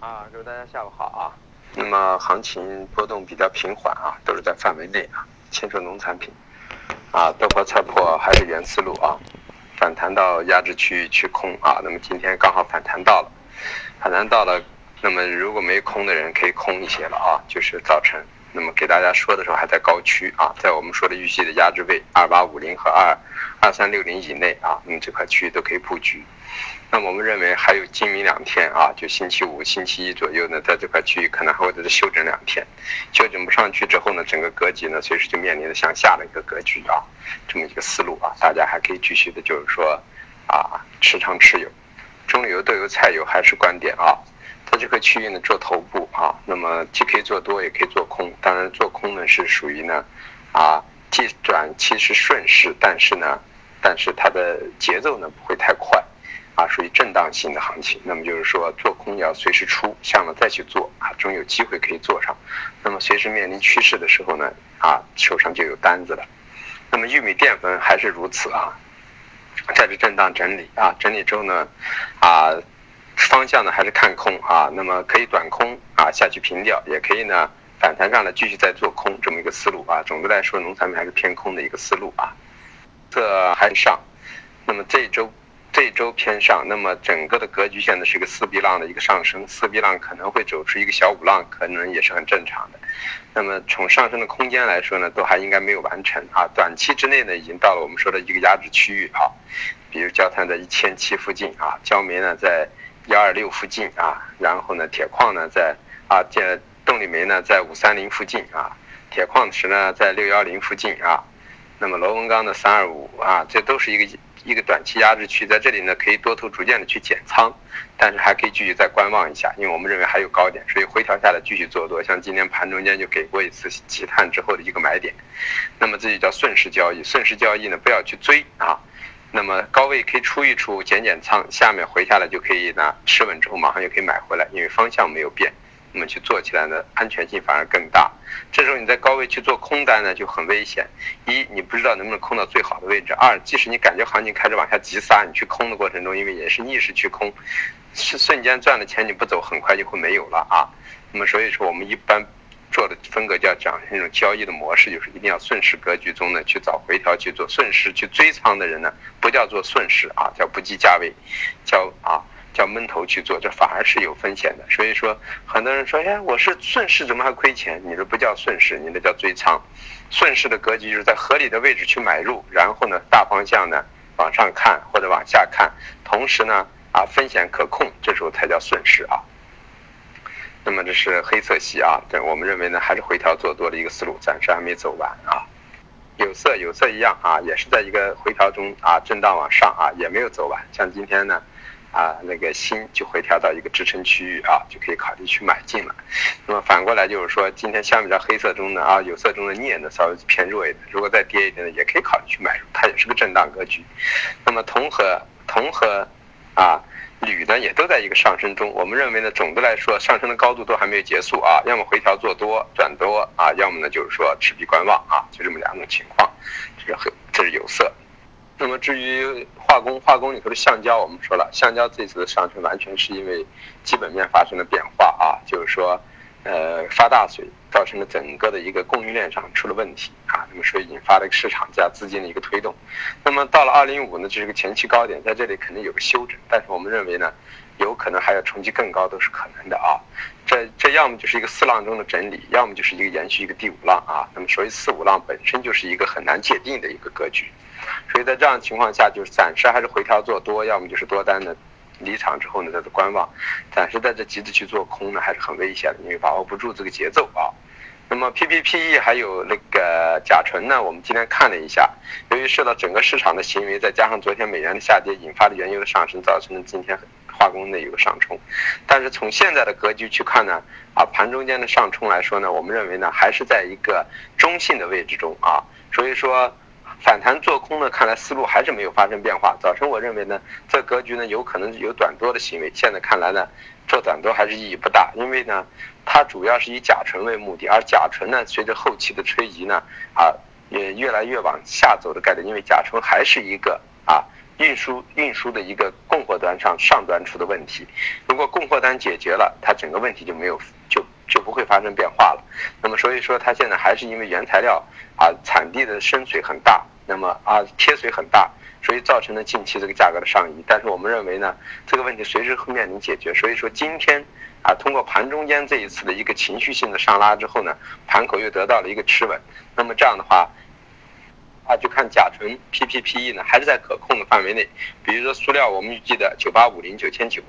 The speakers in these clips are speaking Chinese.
啊，各位大家下午好啊。那么行情波动比较平缓啊，都是在范围内啊。牵涉农产品啊，豆粕、菜粕还是原思路啊。反弹到压制区域去空啊。那么今天刚好反弹到了，反弹到了，那么如果没空的人可以空一些了啊。就是早晨，那么给大家说的时候还在高区啊，在我们说的预计的压制位二八五零和二二三六零以内啊，那么这块区域都可以布局。那我们认为还有今明两天啊，就星期五、星期一左右呢，在这块区域可能还会在这休整两天，休整不上去之后呢，整个格局呢随时就面临着向下的一个格局啊，这么一个思路啊，大家还可以继续的，就是说啊，持仓持有，中游、豆油、菜油还是观点啊，在这个区域呢做头部啊，那么既可以做多也可以做空，当然做空呢是属于呢啊，既短期是顺势，但是呢，但是它的节奏呢不会太快。啊，属于震荡性的行情，那么就是说做空要随时出，向了再去做啊，总有机会可以做上。那么随时面临趋势的时候呢，啊，手上就有单子了。那么玉米淀粉还是如此啊，在这震荡整理啊，整理之后呢，啊，方向呢还是看空啊，那么可以短空啊下去平掉，也可以呢反弹上来继续再做空这么一个思路啊。总的来说，农产品还是偏空的一个思路啊，这还上。那么这一周。这周偏上，那么整个的格局现在是一个四 B 浪的一个上升，四 B 浪可能会走出一个小五浪，可能也是很正常的。那么从上升的空间来说呢，都还应该没有完成啊。短期之内呢，已经到了我们说的一个压制区域啊，比如焦炭在一千七附近啊，焦煤呢在幺二六附近啊，然后呢铁矿呢在啊这动力煤呢在五三零附近啊，铁矿石呢在六幺零附近啊，那么螺纹钢的三二五啊，这都是一个。一个短期压制区，在这里呢，可以多头逐渐的去减仓，但是还可以继续再观望一下，因为我们认为还有高点，所以回调下来继续做多。像今天盘中间就给过一次积碳之后的一个买点，那么这就叫顺势交易。顺势交易呢，不要去追啊，那么高位可以出一出，减减仓，下面回下来就可以呢，持稳之后马上就可以买回来，因为方向没有变。那么去做起来呢，安全性反而更大。这时候你在高位去做空单呢，就很危险。一，你不知道能不能空到最好的位置；二，即使你感觉行情开始往下急杀，你去空的过程中，因为也是逆势去空，是瞬间赚的钱你不走，很快就会没有了啊。那么所以说，我们一般做的风格叫讲那种交易的模式，就是一定要顺势格局中呢去找回调去做顺势去追仓的人呢，不叫做顺势啊，叫不计价位，叫啊。叫闷头去做，这反而是有风险的。所以说，很多人说，哎，我是顺势，怎么还亏钱？你这不叫顺势，你这叫追仓。顺势的格局就是在合理的位置去买入，然后呢，大方向呢往上看或者往下看，同时呢，啊，风险可控，这时候才叫顺势啊。那么这是黑色系啊，这我们认为呢，还是回调做多的一个思路，暂时还没走完啊。有色有色一样啊，也是在一个回调中啊，震荡往上啊，也没有走完。像今天呢。啊，那个锌就回调到一个支撑区域啊，就可以考虑去买进了。那么反过来就是说，今天相比较黑色中的啊，有色中的镍呢稍微偏弱一点，如果再跌一点呢，也可以考虑去买入，它也是个震荡格局。那么铜和铜和啊铝呢也都在一个上升中，我们认为呢，总的来说上升的高度都还没有结束啊，要么回调做多转多啊，要么呢就是说持币观望啊，就这么两种情况。这是黑，这是有色。那么至于化工，化工里头的橡胶，我们说了，橡胶这次的上升完全是因为基本面发生了变化啊，就是说，呃，发大水造成了整个的一个供应链上出了问题啊，那么所以引发了一个市场加资金的一个推动。那么到了二零五呢，这是个前期高点，在这里肯定有个休整，但是我们认为呢，有可能还要冲击更高都是可能的啊。这这要么就是一个四浪中的整理，要么就是一个延续一个第五浪啊。那么所以四五浪本身就是一个很难界定的一个格局。所以在这样情况下，就是暂时还是回调做多，要么就是多单的离场之后呢，在这观望。暂时在这急着去做空呢，还是很危险的，因为把握不住这个节奏啊。那么 PPPE 还有那个甲醇呢，我们今天看了一下，由于受到整个市场的行为，再加上昨天美元的下跌引发的原油的上升，造成了今天化工的一个上冲。但是从现在的格局去看呢，啊，盘中间的上冲来说呢，我们认为呢，还是在一个中性的位置中啊，所以说。反弹做空呢，看来思路还是没有发生变化。早晨我认为呢，这格局呢有可能有短多的行为，现在看来呢，做短多还是意义不大，因为呢，它主要是以甲醇为目的，而甲醇呢，随着后期的推移呢，啊，也越来越往下走的概率，因为甲醇还是一个啊运输运输的一个供货端上上端出的问题。如果供货端解决了，它整个问题就没有就不会发生变化了。那么所以说，它现在还是因为原材料啊产地的深水很大，那么啊贴水很大，所以造成了近期这个价格的上移。但是我们认为呢，这个问题随时会面临解决。所以说今天啊，通过盘中间这一次的一个情绪性的上拉之后呢，盘口又得到了一个持稳。那么这样的话。啊，就看甲醇 PPPE 呢，还是在可控的范围内。比如说塑料，我们预计的九八五零九千九，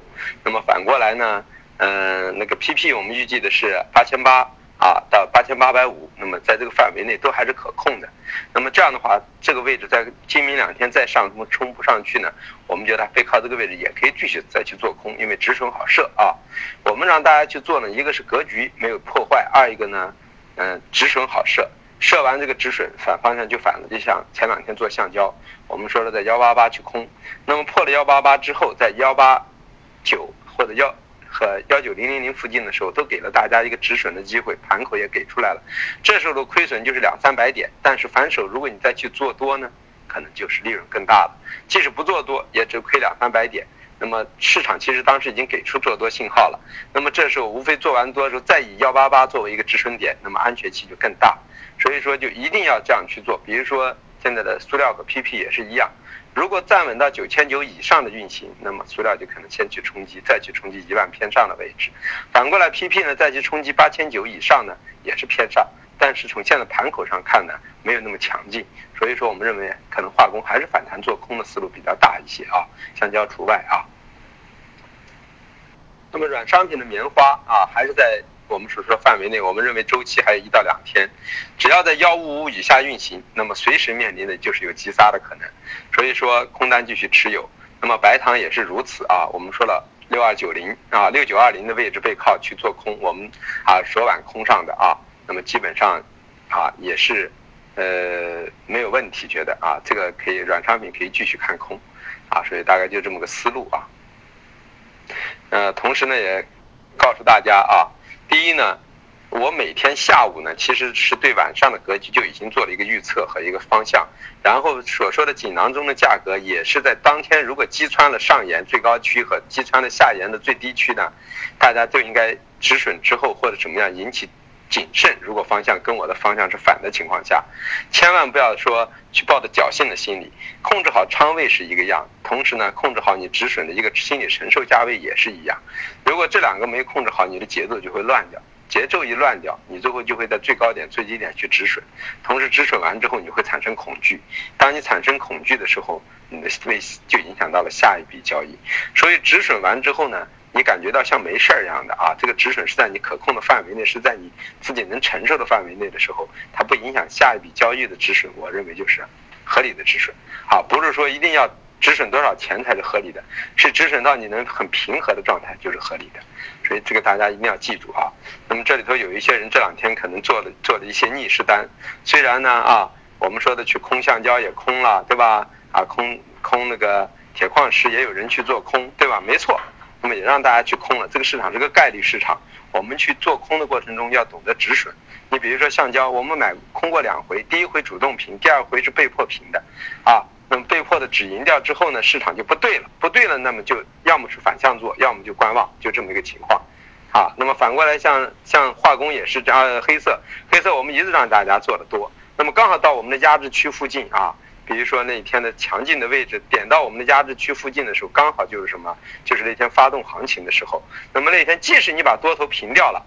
那么反过来呢，嗯，那个 PP 我们预计的是八千八啊到八千八百五，那么在这个范围内都还是可控的。那么这样的话，这个位置在今明两天再上冲冲不上去呢，我们觉得背靠这个位置也可以继续再去做空，因为止损好设啊。我们让大家去做呢，一个是格局没有破坏，二一个呢，嗯，止损好设。设完这个止损，反方向就反了，就像前两天做橡胶，我们说了在幺八八去空，那么破了幺八八之后，在幺八九或者幺和幺九零零零附近的时候，都给了大家一个止损的机会，盘口也给出来了，这时候的亏损就是两三百点，但是反手如果你再去做多呢，可能就是利润更大了，即使不做多，也只亏两三百点。那么市场其实当时已经给出做多信号了，那么这时候无非做完多的时候，再以幺八八作为一个止损点，那么安全期就更大。所以说，就一定要这样去做。比如说，现在的塑料和 PP 也是一样，如果站稳到九千九以上的运行，那么塑料就可能先去冲击，再去冲击一万偏上的位置。反过来，PP 呢再去冲击八千九以上呢，也是偏上。但是从现在盘口上看呢，没有那么强劲。所以说，我们认为可能化工还是反弹做空的思路比较大一些啊，橡胶除外啊。那么软商品的棉花啊，还是在。我们所说范围内，我们认为周期还有一到两天，只要在幺五五以下运行，那么随时面临的就是有急杀的可能，所以说空单继续持有。那么白糖也是如此啊，我们说了六二九零啊六九二零的位置背靠去做空，我们啊昨晚空上的啊，那么基本上啊也是呃没有问题，觉得啊这个可以软商品可以继续看空啊，所以大概就这么个思路啊。呃，同时呢也告诉大家啊。第一呢，我每天下午呢，其实是对晚上的格局就已经做了一个预测和一个方向，然后所说的锦囊中的价格也是在当天，如果击穿了上沿最高区和击穿了下沿的最低区呢，大家就应该止损之后或者怎么样引起谨慎。如果方向跟我的方向是反的情况下，千万不要说去抱着侥幸的心理，控制好仓位是一个样，同时呢，控制好你止损的一个心理承受价位也是一样。如果这两个没控制好，你的节奏就会乱掉。节奏一乱掉，你最后就会在最高点、最低点去止损。同时止损完之后，你会产生恐惧。当你产生恐惧的时候，你的位就影响到了下一笔交易。所以止损完之后呢？你感觉到像没事儿一样的啊，这个止损是在你可控的范围内，是在你自己能承受的范围内的时候，它不影响下一笔交易的止损，我认为就是合理的止损。好，不是说一定要止损多少钱才是合理的，是止损到你能很平和的状态就是合理的。所以这个大家一定要记住啊。那么这里头有一些人这两天可能做了做了一些逆势单，虽然呢啊，我们说的去空橡胶也空了，对吧？啊，空空那个铁矿石也有人去做空，对吧？没错。那么也让大家去空了，这个市场是个概率市场，我们去做空的过程中要懂得止损。你比如说橡胶，我们买空过两回，第一回主动平，第二回是被迫平的，啊，那么被迫的止盈掉之后呢，市场就不对了，不对了，那么就要么是反向做，要么就观望，就这么一个情况，啊，那么反过来像像化工也是这样，黑色，黑色我们一直让大家做的多，那么刚好到我们的压制区附近啊。比如说那一天的强劲的位置点到我们的压制区附近的时候，刚好就是什么？就是那天发动行情的时候。那么那天即使你把多头平掉了，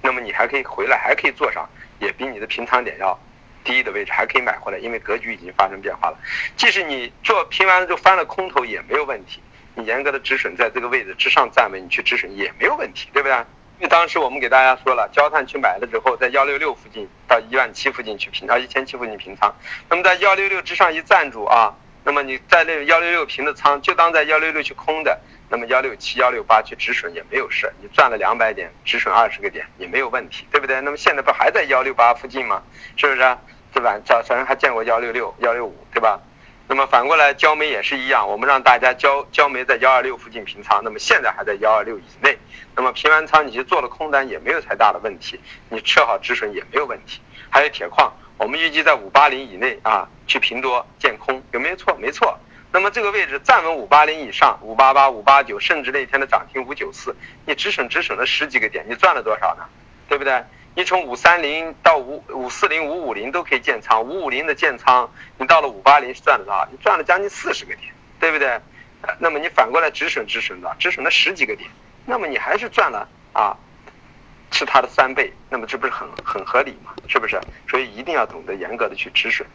那么你还可以回来，还可以做上，也比你的平仓点要低的位置还可以买回来，因为格局已经发生变化了。即使你做平完了就翻了空头也没有问题，你严格的止损在这个位置之上站稳，你去止损也没有问题，对不对？当时我们给大家说了，焦炭去买了之后，在幺六六附近到一万七附近去平，到一千七附近平仓。那么在幺六六之上一站住啊，那么你在那幺六六平的仓，就当在幺六六去空的，那么幺六七、幺六八去止损也没有事，你赚了两百点，止损二十个点也没有问题，对不对？那么现在不还在幺六八附近吗？是不是？对吧？早早上还见过幺六六、幺六五，对吧？那么反过来，焦煤也是一样，我们让大家焦焦煤在幺二六附近平仓，那么现在还在幺二六以内。那么平完仓，你去做了空单也没有太大的问题，你撤好止损也没有问题。还有铁矿，我们预计在五八零以内啊去平多建空，有没有错？没错。那么这个位置站稳五八零以上，五八八、五八九，甚至那天的涨停五九四，你止损止损了十几个点，你赚了多少呢？对不对？你从五三零到五五四零、五五零都可以建仓，五五零的建仓，你到了五八零是赚的啊？你赚了将近四十个点，对不对？那么你反过来止损止损的，止损了十几个点，那么你还是赚了啊，是它的三倍，那么这不是很很合理吗？是不是？所以一定要懂得严格的去止损。